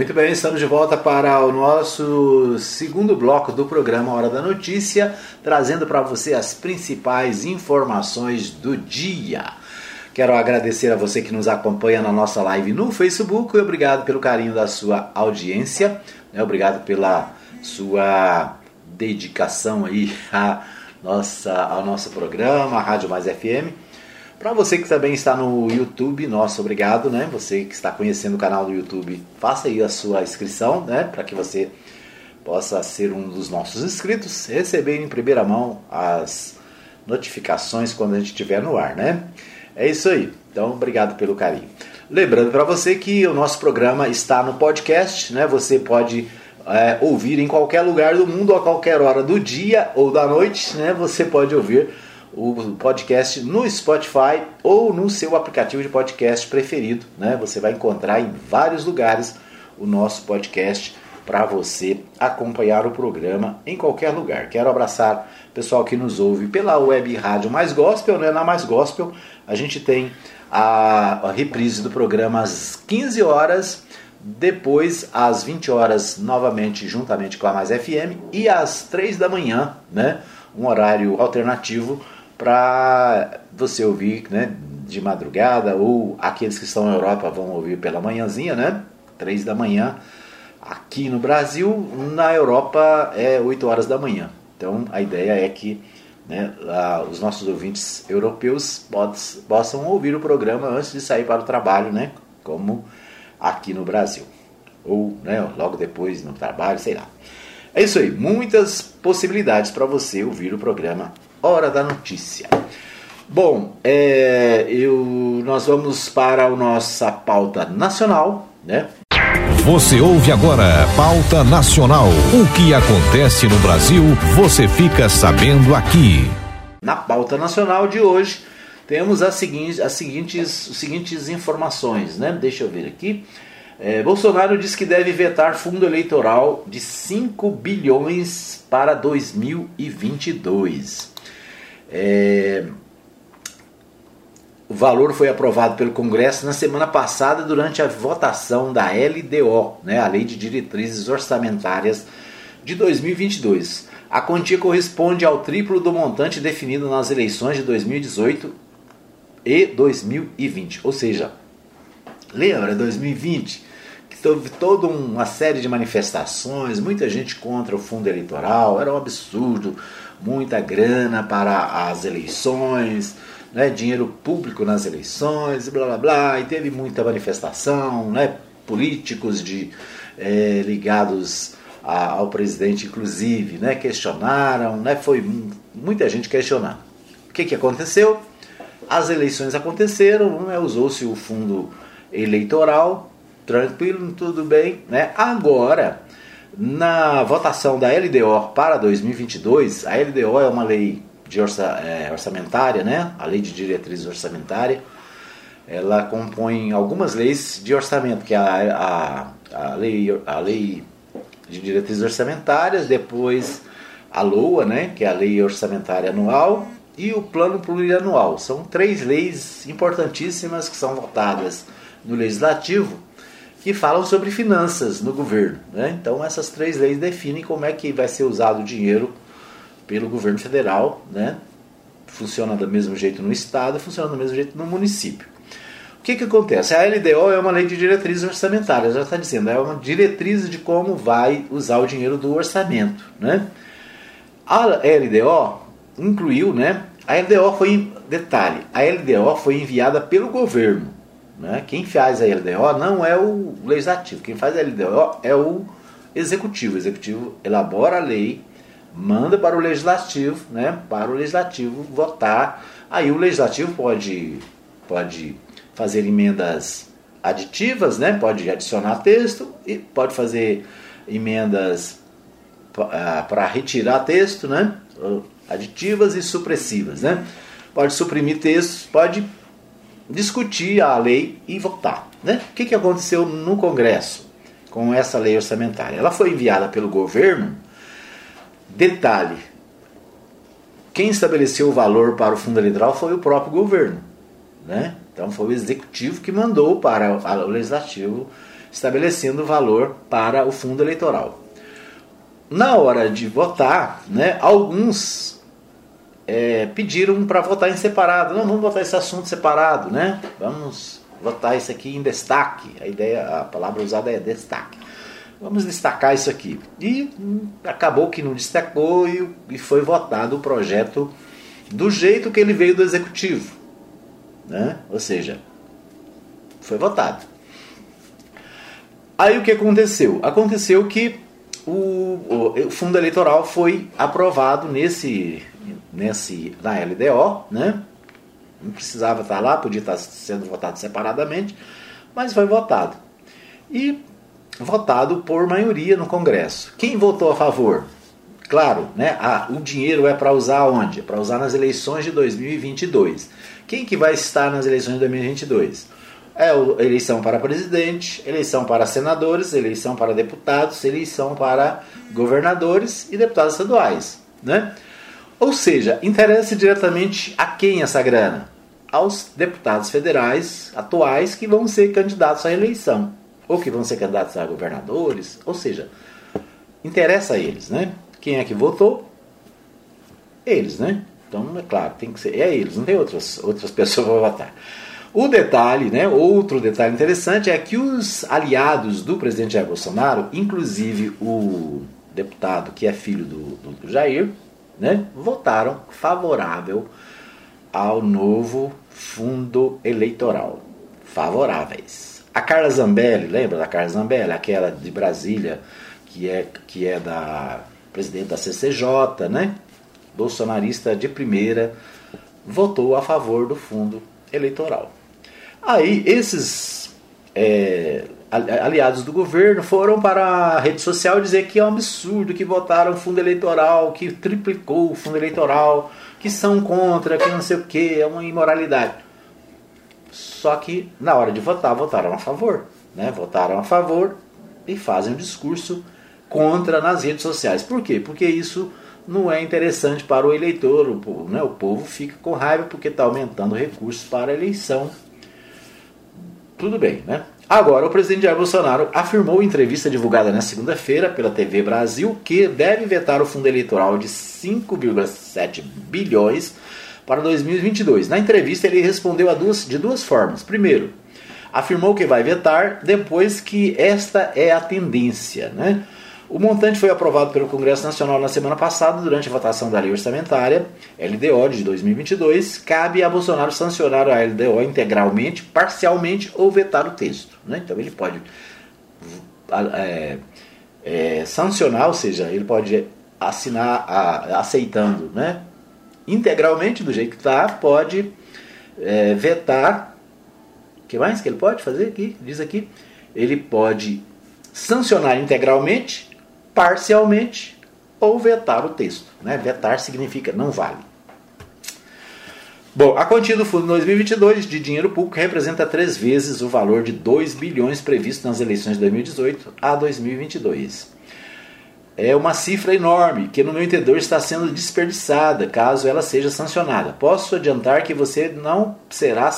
Muito bem, estamos de volta para o nosso segundo bloco do programa Hora da Notícia, trazendo para você as principais informações do dia. Quero agradecer a você que nos acompanha na nossa live no Facebook e obrigado pelo carinho da sua audiência, né? obrigado pela sua dedicação aí a nossa, ao nosso programa, a Rádio Mais FM. Para você que também está no YouTube, nosso obrigado, né? Você que está conhecendo o canal do YouTube, faça aí a sua inscrição, né? Para que você possa ser um dos nossos inscritos, receber em primeira mão as notificações quando a gente estiver no ar, né? É isso aí. Então, obrigado pelo carinho. Lembrando para você que o nosso programa está no podcast, né? Você pode é, ouvir em qualquer lugar do mundo, a qualquer hora do dia ou da noite, né? Você pode ouvir o podcast no Spotify ou no seu aplicativo de podcast preferido, né? Você vai encontrar em vários lugares o nosso podcast para você acompanhar o programa em qualquer lugar. Quero abraçar o pessoal que nos ouve pela web rádio Mais Gospel, né? Na Mais Gospel a gente tem a, a reprise do programa às 15 horas depois às 20 horas novamente juntamente com a Mais FM e às 3 da manhã, né, um horário alternativo para você ouvir, né, de madrugada ou aqueles que estão na Europa vão ouvir pela manhãzinha, né, 3 da manhã. Aqui no Brasil, na Europa é 8 horas da manhã. Então a ideia é que né, os nossos ouvintes europeus possam ouvir o programa antes de sair para o trabalho, né, como aqui no Brasil. Ou né, logo depois no trabalho, sei lá. É isso aí, muitas possibilidades para você ouvir o programa Hora da Notícia. Bom, é, eu, nós vamos para a nossa pauta nacional, né? Você ouve agora Pauta Nacional. O que acontece no Brasil, você fica sabendo aqui. Na pauta nacional de hoje, temos as seguintes, as seguintes, as seguintes informações, né? Deixa eu ver aqui. É, Bolsonaro diz que deve vetar fundo eleitoral de 5 bilhões para 2022. É, o valor foi aprovado pelo Congresso na semana passada durante a votação da LDO, né, a Lei de Diretrizes Orçamentárias de 2022. A quantia corresponde ao triplo do montante definido nas eleições de 2018 e 2020. Ou seja, lembra 2020 que teve toda uma série de manifestações, muita gente contra o fundo eleitoral, era um absurdo, muita grana para as eleições, né, dinheiro público nas eleições, blá blá blá, e teve muita manifestação, né, políticos de é, ligados a, ao presidente, inclusive, né, questionaram, né, foi muita gente questionando. O que, que aconteceu? As eleições aconteceram, né, usou-se o fundo eleitoral, tranquilo, tudo bem. Né? Agora, na votação da LDO para 2022, a LDO é uma lei de orça, é, orçamentária, né? a lei de diretrizes orçamentária, ela compõe algumas leis de orçamento, que é a, a, a, lei, a lei de diretrizes orçamentárias, depois a LOA, né? que é a lei orçamentária anual, e o plano plurianual. São três leis importantíssimas que são votadas no legislativo que falam sobre finanças no governo. Né? Então essas três leis definem como é que vai ser usado o dinheiro pelo governo federal. Né? Funciona do mesmo jeito no estado, funciona do mesmo jeito no município. O que, que acontece? A LDO é uma lei de diretrizes orçamentárias, já está dizendo, é uma diretriz de como vai usar o dinheiro do orçamento. Né? A LDO incluiu né, a LDO foi, detalhe, a LDO foi enviada pelo governo. Né? Quem faz a LDO não é o legislativo, quem faz a LDO é o executivo. O executivo elabora a lei, manda para o legislativo, né? para o legislativo votar. Aí o legislativo pode, pode fazer emendas aditivas, né? pode adicionar texto e pode fazer emendas para retirar texto, né? aditivas e supressivas, né? Pode suprimir textos, pode discutir a lei e votar, né? O que, que aconteceu no Congresso com essa lei orçamentária? Ela foi enviada pelo governo. Detalhe: quem estabeleceu o valor para o fundo eleitoral foi o próprio governo, né? Então foi o executivo que mandou para o legislativo estabelecendo o valor para o fundo eleitoral. Na hora de votar, né, alguns é, pediram para votar em separado. Não, vamos votar esse assunto separado, né? Vamos votar isso aqui em destaque. A ideia, a palavra usada é destaque. Vamos destacar isso aqui. E hum, acabou que não destacou e, e foi votado o projeto do jeito que ele veio do executivo. Né? Ou seja, foi votado. Aí o que aconteceu? Aconteceu que o, o, o fundo eleitoral foi aprovado nesse, nesse na LDO, né? Não precisava estar lá, podia estar sendo votado separadamente, mas foi votado. E votado por maioria no Congresso. Quem votou a favor? Claro, né? Ah, o dinheiro é para usar onde? Para usar nas eleições de 2022. Quem que vai estar nas eleições de 2022? É eleição para presidente, eleição para senadores, eleição para deputados, eleição para governadores e deputados estaduais, né? Ou seja, interessa diretamente a quem essa grana? Aos deputados federais atuais que vão ser candidatos à eleição, ou que vão ser candidatos a governadores, ou seja, interessa a eles, né? Quem é que votou? Eles, né? Então, é claro, tem que ser, é eles, não tem outras, outras pessoas para votar. O detalhe, né, outro detalhe interessante é que os aliados do presidente Jair Bolsonaro, inclusive o deputado que é filho do, do, Jair, né, votaram favorável ao novo fundo eleitoral. Favoráveis. A Carla Zambelli, lembra da Carla Zambelli? Aquela de Brasília, que é, que é da presidente da CCJ, né? Bolsonarista de primeira, votou a favor do fundo eleitoral. Aí esses é, aliados do governo foram para a rede social dizer que é um absurdo, que votaram fundo eleitoral, que triplicou o fundo eleitoral, que são contra, que não sei o que, é uma imoralidade. Só que na hora de votar, votaram a favor. Né? Votaram a favor e fazem um discurso contra nas redes sociais. Por quê? Porque isso não é interessante para o eleitor, o povo, né? o povo fica com raiva porque está aumentando recursos para a eleição. Tudo bem, né? Agora, o presidente Jair Bolsonaro afirmou em entrevista divulgada na segunda-feira pela TV Brasil que deve vetar o fundo eleitoral de 5,7 bilhões para 2022. Na entrevista, ele respondeu duas, de duas formas. Primeiro, afirmou que vai vetar depois que esta é a tendência, né? O montante foi aprovado pelo Congresso Nacional na semana passada, durante a votação da Lei Orçamentária, LDO de 2022. Cabe a Bolsonaro sancionar a LDO integralmente, parcialmente ou vetar o texto. Né? Então ele pode é, é, sancionar, ou seja, ele pode assinar a, aceitando né? integralmente, do jeito que está, pode é, vetar. O que mais que ele pode fazer aqui? Diz aqui. Ele pode sancionar integralmente parcialmente ou vetar o texto. Né? Vetar significa não vale. Bom, a quantia do fundo 2022 de dinheiro público representa três vezes o valor de 2 bilhões previsto nas eleições de 2018 a 2022. É uma cifra enorme que, no meu entender, está sendo desperdiçada caso ela seja sancionada. Posso adiantar que você não será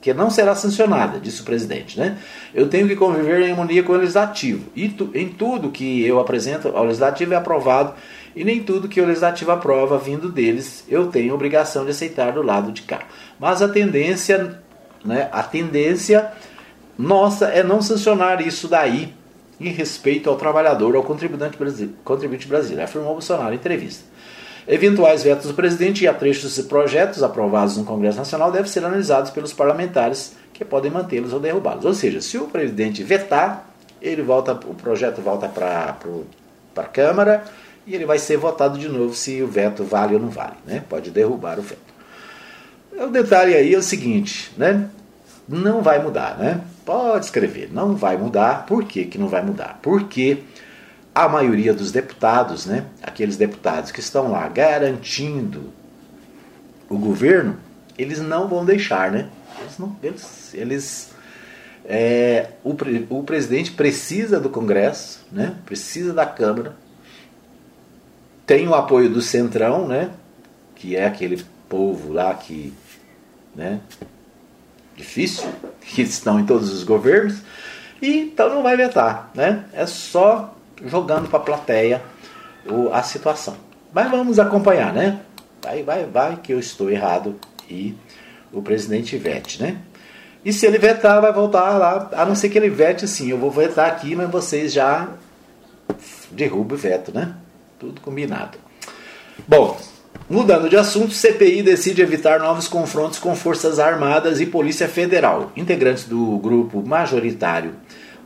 que não será sancionada, disse o presidente. Né? Eu tenho que conviver em harmonia com o legislativo. E tu, em tudo que eu apresento ao legislativo é aprovado, e nem tudo que o legislativo aprova vindo deles eu tenho obrigação de aceitar do lado de cá. Mas a tendência, né, a tendência nossa é não sancionar isso daí em respeito ao trabalhador, ao contribuinte brasileiro, afirmou Bolsonaro em entrevista. Eventuais vetos do presidente e atrechos de projetos aprovados no Congresso Nacional devem ser analisados pelos parlamentares que podem mantê-los ou derrubá-los. Ou seja, se o presidente vetar, ele volta, o projeto volta para a Câmara e ele vai ser votado de novo se o veto vale ou não vale. Né? Pode derrubar o veto. O detalhe aí é o seguinte, né? não vai mudar, né? Pode escrever, não vai mudar. Por que, que não vai mudar? Porque a maioria dos deputados, né, aqueles deputados que estão lá garantindo o governo, eles não vão deixar, né? Eles, não, eles, eles é, o, o presidente precisa do Congresso, né? Precisa da Câmara, tem o apoio do Centrão, né? Que é aquele povo lá que, né? Difícil, que estão em todos os governos E então não vai vetar, né? É só jogando para a plateia a situação. Mas vamos acompanhar, né? Vai, vai, vai que eu estou errado e o presidente vete, né? E se ele vetar, vai voltar lá, a não ser que ele vete sim, eu vou vetar aqui, mas vocês já derrubam o veto, né? Tudo combinado. Bom, Mudando de assunto, CPI decide evitar novos confrontos com Forças Armadas e Polícia Federal. Integrantes do grupo majoritário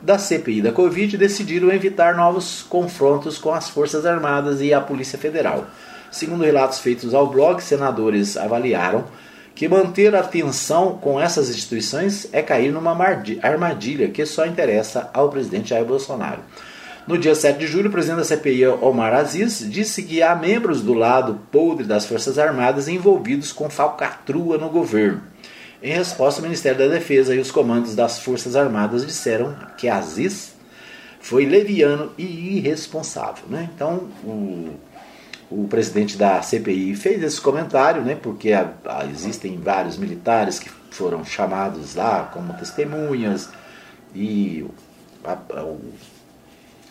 da CPI da Covid decidiram evitar novos confrontos com as Forças Armadas e a Polícia Federal. Segundo relatos feitos ao blog, senadores avaliaram que manter a tensão com essas instituições é cair numa armadilha que só interessa ao presidente Jair Bolsonaro. No dia 7 de julho, o presidente da CPI, Omar Aziz, disse que há membros do lado podre das Forças Armadas envolvidos com falcatrua no governo. Em resposta, o Ministério da Defesa e os comandos das Forças Armadas disseram que Aziz foi leviano e irresponsável. Né? Então, o, o presidente da CPI fez esse comentário, né, porque a, a, existem vários militares que foram chamados lá como testemunhas e a, o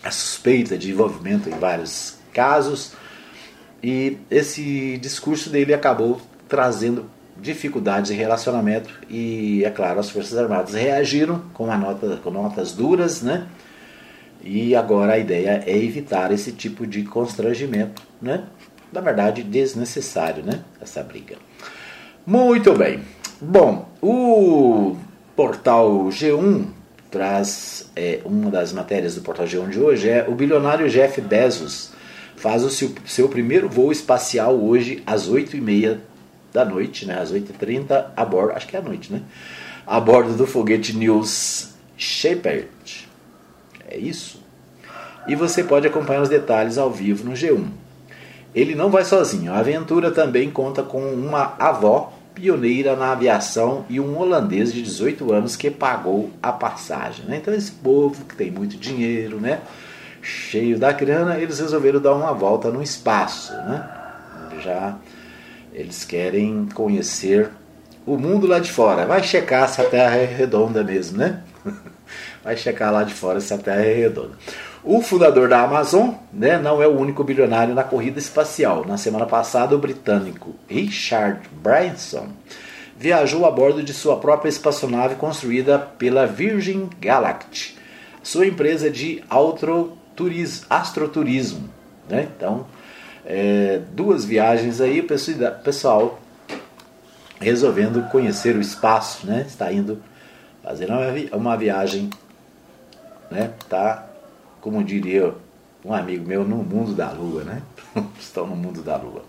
a suspeita de envolvimento em vários casos. E esse discurso dele acabou trazendo dificuldades em relacionamento e, é claro, as Forças Armadas reagiram com, nota, com notas duras, né? E agora a ideia é evitar esse tipo de constrangimento, né? Na verdade, desnecessário, né? Essa briga. Muito bem. Bom, o portal G1 traz é, uma das matérias do Portal G1 de hoje é o bilionário Jeff Bezos faz o seu, seu primeiro voo espacial hoje às 8h30 da noite, né, às 8h30 a bordo, acho que é à noite, né, a bordo do foguete News Shepard. É isso. E você pode acompanhar os detalhes ao vivo no G1. Ele não vai sozinho. A aventura também conta com uma avó pioneira na aviação e um holandês de 18 anos que pagou a passagem. Né? Então esse povo que tem muito dinheiro, né? cheio da grana, eles resolveram dar uma volta no espaço. Né? Já eles querem conhecer o mundo lá de fora. Vai checar se a Terra é redonda mesmo, né? Vai checar lá de fora se a Terra é redonda. O fundador da Amazon né, não é o único bilionário na corrida espacial. Na semana passada, o britânico Richard Branson viajou a bordo de sua própria espaçonave construída pela Virgin Galactic, sua empresa de astroturismo. Né? Então, é, duas viagens aí, o pessoal resolvendo conhecer o espaço, né? está indo fazer uma viagem, né? tá como diria um amigo meu, no mundo da lua, né? Estão no mundo da lua.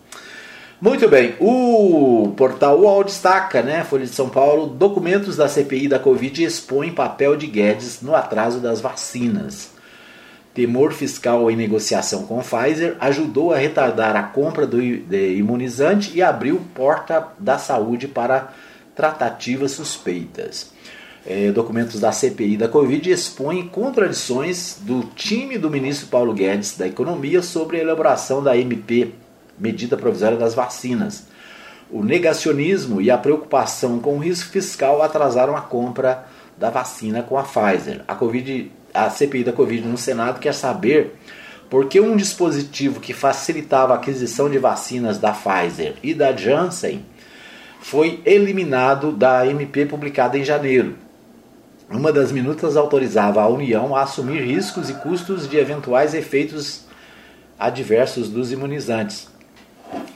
Muito bem, o portal UOL destaca, né, Folha de São Paulo, documentos da CPI da Covid expõem papel de Guedes no atraso das vacinas. Temor fiscal em negociação com Pfizer ajudou a retardar a compra do imunizante e abriu porta da saúde para tratativas suspeitas é, documentos da CPI da Covid expõem contradições do time do ministro Paulo Guedes da Economia sobre a elaboração da MP, medida provisória das vacinas. O negacionismo e a preocupação com o risco fiscal atrasaram a compra da vacina com a Pfizer. A, COVID, a CPI da Covid no Senado quer saber por que um dispositivo que facilitava a aquisição de vacinas da Pfizer e da Janssen foi eliminado da MP publicada em janeiro. Uma das minutas autorizava a União a assumir riscos e custos de eventuais efeitos adversos dos imunizantes,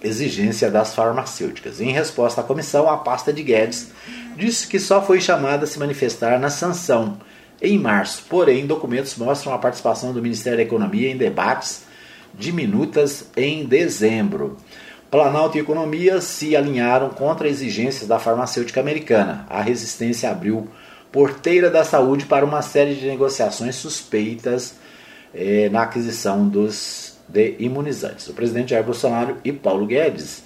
exigência das farmacêuticas. Em resposta à comissão, a pasta de Guedes disse que só foi chamada a se manifestar na sanção em março. Porém, documentos mostram a participação do Ministério da Economia em debates de minutas em dezembro. Planalto e Economia se alinharam contra exigências da farmacêutica americana. A resistência abriu porteira da saúde para uma série de negociações suspeitas eh, na aquisição dos de imunizantes. O presidente Jair Bolsonaro e Paulo Guedes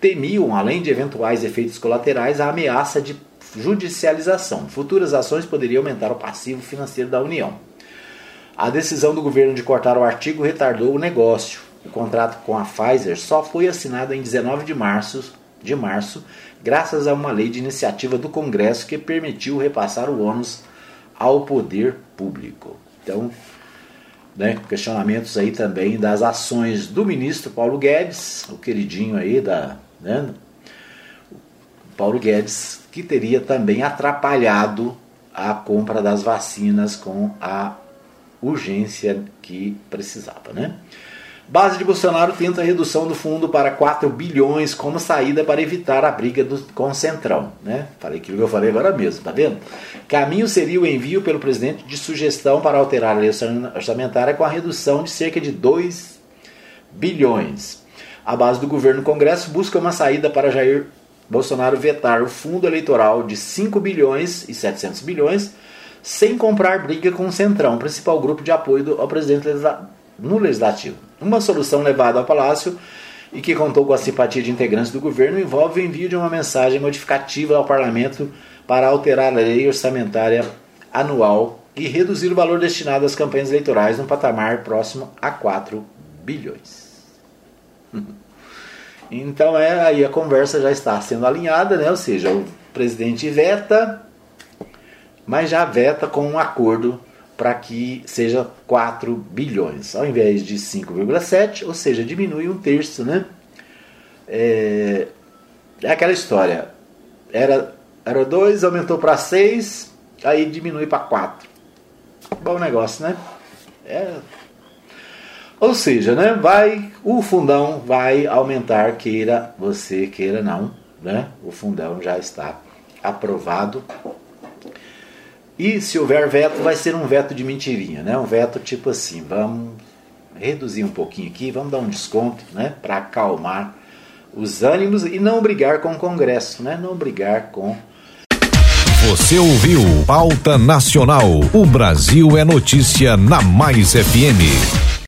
temiam, além de eventuais efeitos colaterais, a ameaça de judicialização. Futuras ações poderiam aumentar o passivo financeiro da União. A decisão do governo de cortar o artigo retardou o negócio. O contrato com a Pfizer só foi assinado em 19 de março, de março graças a uma lei de iniciativa do Congresso que permitiu repassar o ônus ao poder público. Então, né, questionamentos aí também das ações do ministro Paulo Guedes, o queridinho aí da. Né, Paulo Guedes, que teria também atrapalhado a compra das vacinas com a urgência que precisava. Né? Base de Bolsonaro tenta a redução do fundo para 4 bilhões como saída para evitar a briga do, com o Centrão. Né? Falei aquilo que eu falei agora mesmo, tá vendo? Caminho seria o envio pelo presidente de sugestão para alterar a lei orçamentária com a redução de cerca de 2 bilhões. A base do governo Congresso busca uma saída para Jair Bolsonaro vetar o fundo eleitoral de 5 bilhões e 700 bilhões sem comprar briga com o Centrão, principal grupo de apoio ao presidente no Legislativo. Uma solução levada ao Palácio e que contou com a simpatia de integrantes do governo envolve o envio de uma mensagem modificativa ao Parlamento para alterar a lei orçamentária anual e reduzir o valor destinado às campanhas eleitorais num patamar próximo a 4 bilhões. Então é aí a conversa já está sendo alinhada, né? Ou seja, o presidente veta, mas já veta com um acordo para que seja 4 bilhões, ao invés de 5,7, ou seja, diminui um terço, né? É, é aquela história. Era, era 2, aumentou para 6, aí diminui para 4. Bom negócio, né? É. Ou seja, né, vai, o fundão vai aumentar, queira você, queira não, né? O fundão já está aprovado e se houver veto, vai ser um veto de mentirinha, né? Um veto tipo assim, vamos reduzir um pouquinho aqui, vamos dar um desconto, né? Para acalmar os ânimos e não brigar com o Congresso, né? Não brigar com você ouviu Pauta Nacional. O Brasil é notícia na Mais FM.